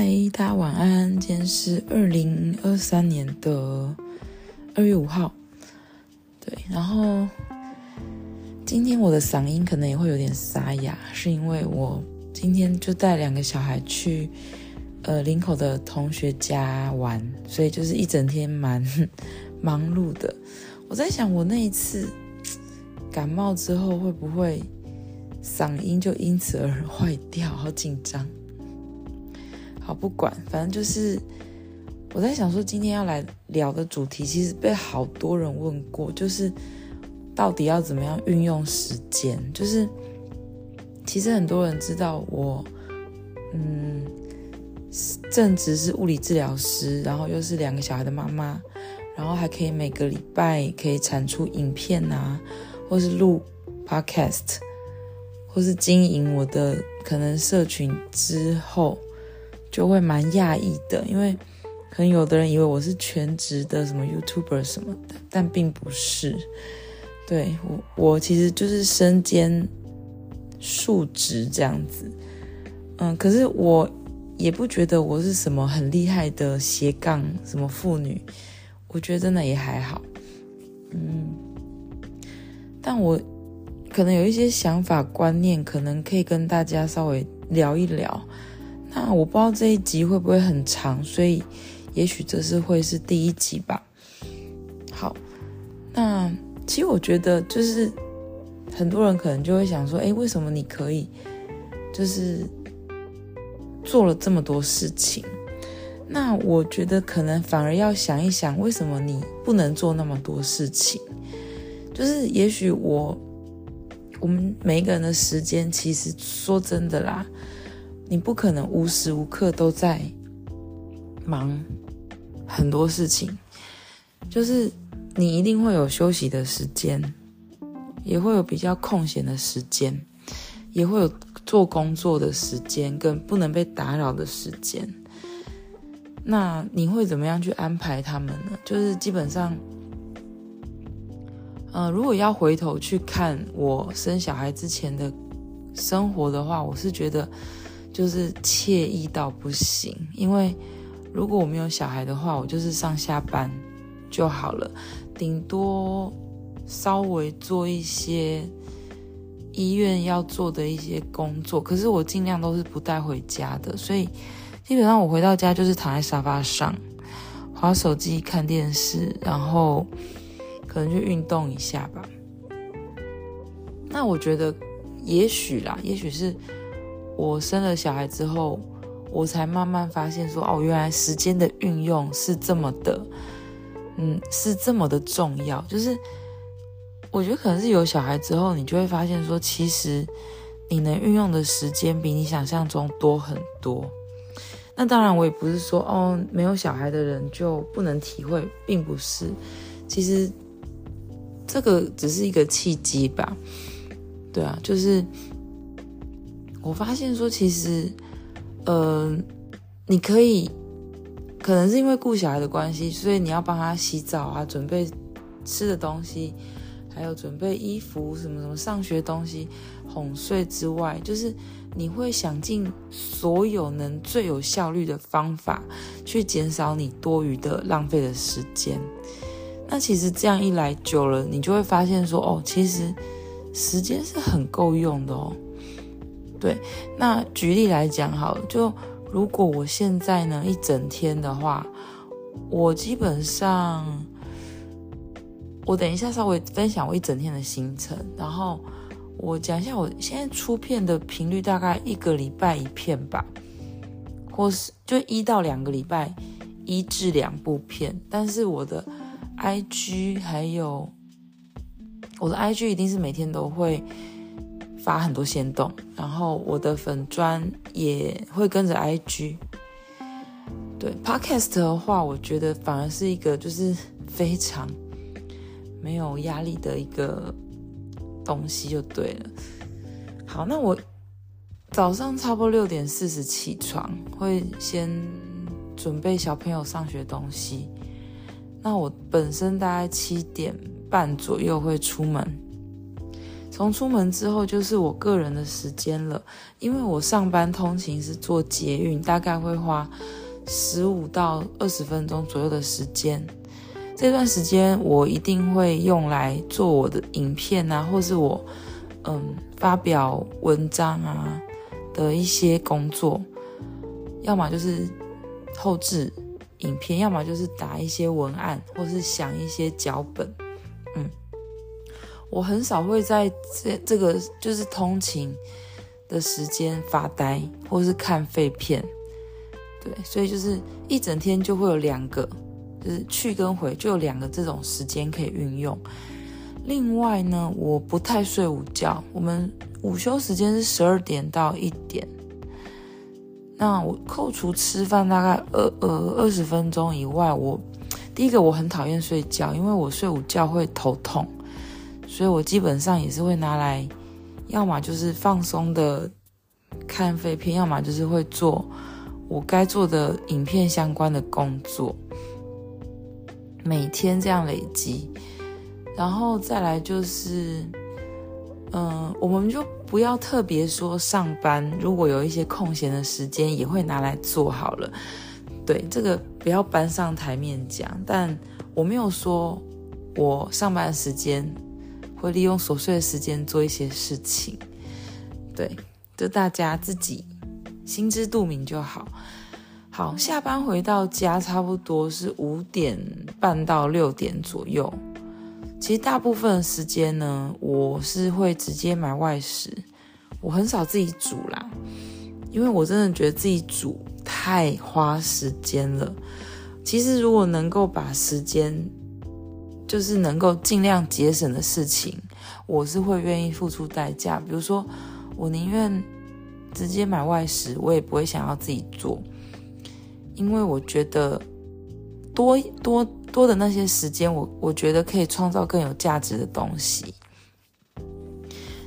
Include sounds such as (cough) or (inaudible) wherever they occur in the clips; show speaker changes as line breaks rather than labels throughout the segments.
嗨，大家晚安。今天是二零二三年的二月五号。对，然后今天我的嗓音可能也会有点沙哑，是因为我今天就带两个小孩去呃林口的同学家玩，所以就是一整天蛮 (laughs) 忙碌的。我在想，我那一次感冒之后会不会嗓音就因此而坏掉？好紧张。好，不管，反正就是我在想说，今天要来聊的主题，其实被好多人问过，就是到底要怎么样运用时间。就是其实很多人知道我，嗯，正职是物理治疗师，然后又是两个小孩的妈妈，然后还可以每个礼拜可以产出影片啊，或是录 podcast，或是经营我的可能社群之后。就会蛮讶异的，因为可能有的人以为我是全职的什么 YouTuber 什么的，但并不是。对，我，我其实就是身兼数职这样子。嗯，可是我也不觉得我是什么很厉害的斜杠什么妇女，我觉得真的也还好。嗯，但我可能有一些想法观念，可能可以跟大家稍微聊一聊。那我不知道这一集会不会很长，所以也许这是会是第一集吧。好，那其实我觉得就是很多人可能就会想说，诶，为什么你可以就是做了这么多事情？那我觉得可能反而要想一想，为什么你不能做那么多事情？就是也许我我们每一个人的时间，其实说真的啦。你不可能无时无刻都在忙很多事情，就是你一定会有休息的时间，也会有比较空闲的时间，也会有做工作的时间跟不能被打扰的时间。那你会怎么样去安排他们呢？就是基本上，呃，如果要回头去看我生小孩之前的生活的话，我是觉得。就是惬意到不行，因为如果我没有小孩的话，我就是上下班就好了，顶多稍微做一些医院要做的一些工作，可是我尽量都是不带回家的，所以基本上我回到家就是躺在沙发上，滑手机、看电视，然后可能去运动一下吧。那我觉得也许啦，也许是。我生了小孩之后，我才慢慢发现说，哦，原来时间的运用是这么的，嗯，是这么的重要。就是我觉得可能是有小孩之后，你就会发现说，其实你能运用的时间比你想象中多很多。那当然，我也不是说哦，没有小孩的人就不能体会，并不是。其实这个只是一个契机吧。对啊，就是。我发现说，其实，呃，你可以，可能是因为顾小孩的关系，所以你要帮他洗澡啊，准备吃的东西，还有准备衣服什么什么上学东西，哄睡之外，就是你会想尽所有能最有效率的方法，去减少你多余的浪费的时间。那其实这样一来久了，你就会发现说，哦，其实时间是很够用的哦。对，那举例来讲好，就如果我现在呢一整天的话，我基本上，我等一下稍微分享我一整天的行程，然后我讲一下我现在出片的频率，大概一个礼拜一片吧，或是就一到两个礼拜一至两部片，但是我的 IG 还有我的 IG 一定是每天都会。发很多限动，然后我的粉砖也会跟着 IG。对 Podcast 的话，我觉得反而是一个就是非常没有压力的一个东西，就对了。好，那我早上差不多六点四十起床，会先准备小朋友上学东西。那我本身大概七点半左右会出门。从出门之后就是我个人的时间了，因为我上班通勤是坐捷运，大概会花十五到二十分钟左右的时间。这段时间我一定会用来做我的影片啊，或是我嗯发表文章啊的一些工作，要么就是后制影片，要么就是打一些文案，或是想一些脚本。嗯，我很少会在这这个就是通勤的时间发呆，或是看废片。对，所以就是一整天就会有两个，就是去跟回就有两个这种时间可以运用。另外呢，我不太睡午觉，我们午休时间是十二点到一点。那我扣除吃饭大概二呃二十分钟以外，我第一个我很讨厌睡觉，因为我睡午觉会头痛，所以我基本上也是会拿来，要么就是放松的看废片，要么就是会做我该做的影片相关的工作，每天这样累积，然后再来就是，嗯、我们就。不要特别说上班，如果有一些空闲的时间，也会拿来做好了。对，这个不要搬上台面讲。但我没有说我上班时间会利用琐碎的时间做一些事情。对，就大家自己心知肚明就好。好，下班回到家差不多是五点半到六点左右。其实大部分的时间呢，我是会直接买外食，我很少自己煮啦，因为我真的觉得自己煮太花时间了。其实如果能够把时间，就是能够尽量节省的事情，我是会愿意付出代价。比如说，我宁愿直接买外食，我也不会想要自己做，因为我觉得多多。多的那些时间，我我觉得可以创造更有价值的东西。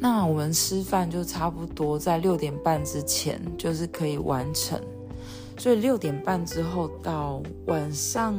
那我们吃饭就差不多在六点半之前，就是可以完成。所以六点半之后到晚上，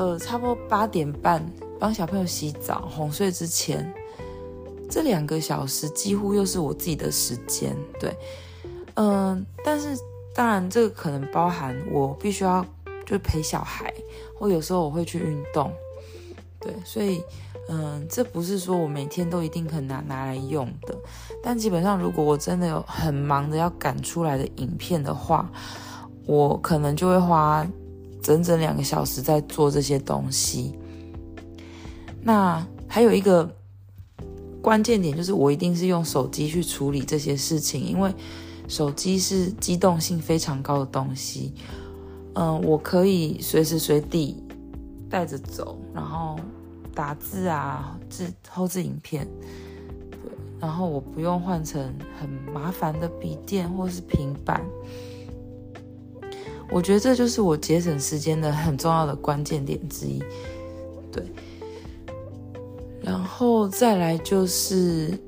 呃，差不多八点半帮小朋友洗澡、哄睡之前，这两个小时几乎又是我自己的时间。对，嗯、但是当然这个可能包含我必须要。就陪小孩，或有时候我会去运动，对，所以，嗯，这不是说我每天都一定很难拿来用的，但基本上如果我真的有很忙的要赶出来的影片的话，我可能就会花整整两个小时在做这些东西。那还有一个关键点就是，我一定是用手机去处理这些事情，因为手机是机动性非常高的东西。嗯，我可以随时随地带着走，然后打字啊，字后置影片，对，然后我不用换成很麻烦的笔电或是平板。我觉得这就是我节省时间的很重要的关键点之一，对。然后再来就是，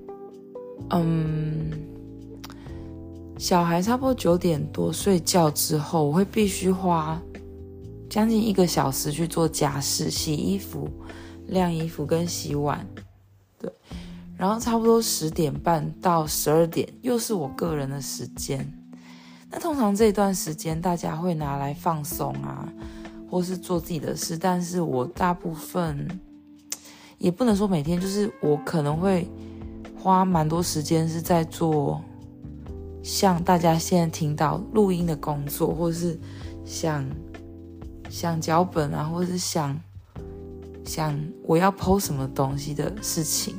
嗯。小孩差不多九点多睡觉之后，我会必须花将近一个小时去做家事，洗衣服、晾衣服跟洗碗。对，然后差不多十点半到十二点又是我个人的时间。那通常这段时间大家会拿来放松啊，或是做自己的事，但是我大部分也不能说每天，就是我可能会花蛮多时间是在做。像大家现在听到录音的工作，或是想想脚本啊，或是想想我要 PO 什么东西的事情。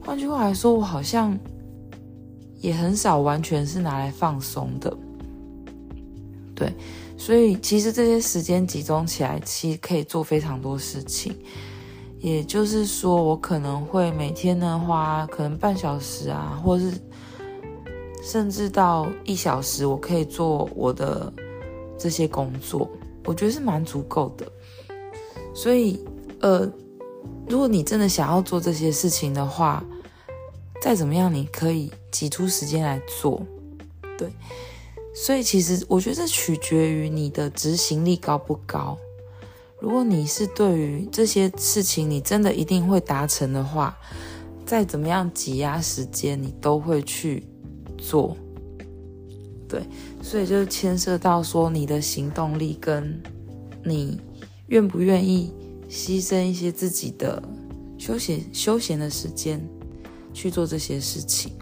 换句话来说，我好像也很少完全是拿来放松的。对，所以其实这些时间集中起来，其实可以做非常多事情。也就是说，我可能会每天呢花可能半小时啊，或是。甚至到一小时，我可以做我的这些工作，我觉得是蛮足够的。所以，呃，如果你真的想要做这些事情的话，再怎么样，你可以挤出时间来做。对，所以其实我觉得这取决于你的执行力高不高。如果你是对于这些事情，你真的一定会达成的话。再怎么样挤压时间，你都会去做。对，所以就牵涉到说你的行动力跟你愿不愿意牺牲一些自己的休闲休闲的时间去做这些事情。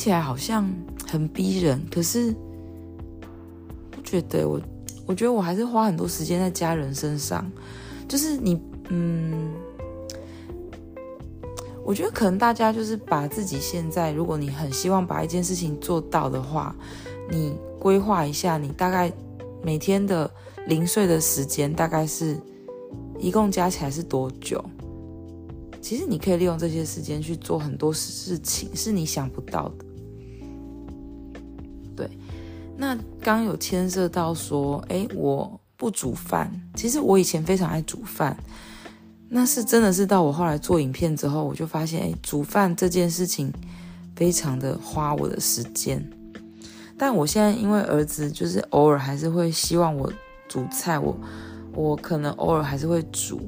听起来好像很逼人，可是不觉得我，我觉得我还是花很多时间在家人身上。就是你，嗯，我觉得可能大家就是把自己现在，如果你很希望把一件事情做到的话，你规划一下，你大概每天的零碎的时间大概是一共加起来是多久？其实你可以利用这些时间去做很多事情，是你想不到的。那刚刚有牵涉到说，诶，我不煮饭。其实我以前非常爱煮饭，那是真的是到我后来做影片之后，我就发现，诶，煮饭这件事情非常的花我的时间。但我现在因为儿子就是偶尔还是会希望我煮菜，我我可能偶尔还是会煮，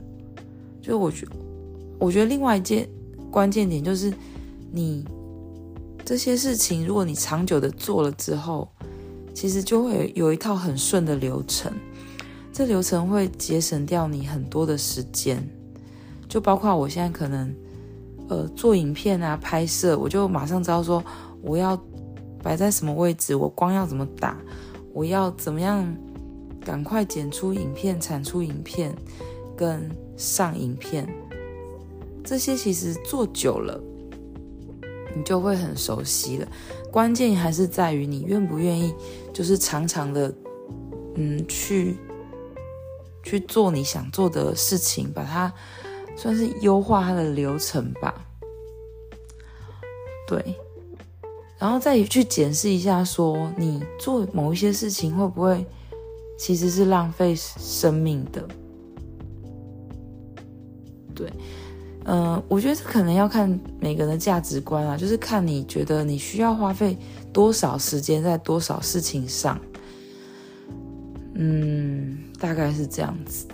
就我觉。我觉得另外一件关键点就是，你这些事情，如果你长久的做了之后，其实就会有一套很顺的流程。这流程会节省掉你很多的时间，就包括我现在可能，呃，做影片啊、拍摄，我就马上知道说我要摆在什么位置，我光要怎么打，我要怎么样赶快剪出影片、产出影片跟上影片。这些其实做久了，你就会很熟悉了。关键还是在于你愿不愿意，就是常常的，嗯，去去做你想做的事情，把它算是优化它的流程吧。对，然后再去检视一下，说你做某一些事情会不会其实是浪费生命的？对。嗯、呃，我觉得这可能要看每个人的价值观啊，就是看你觉得你需要花费多少时间在多少事情上，嗯，大概是这样子。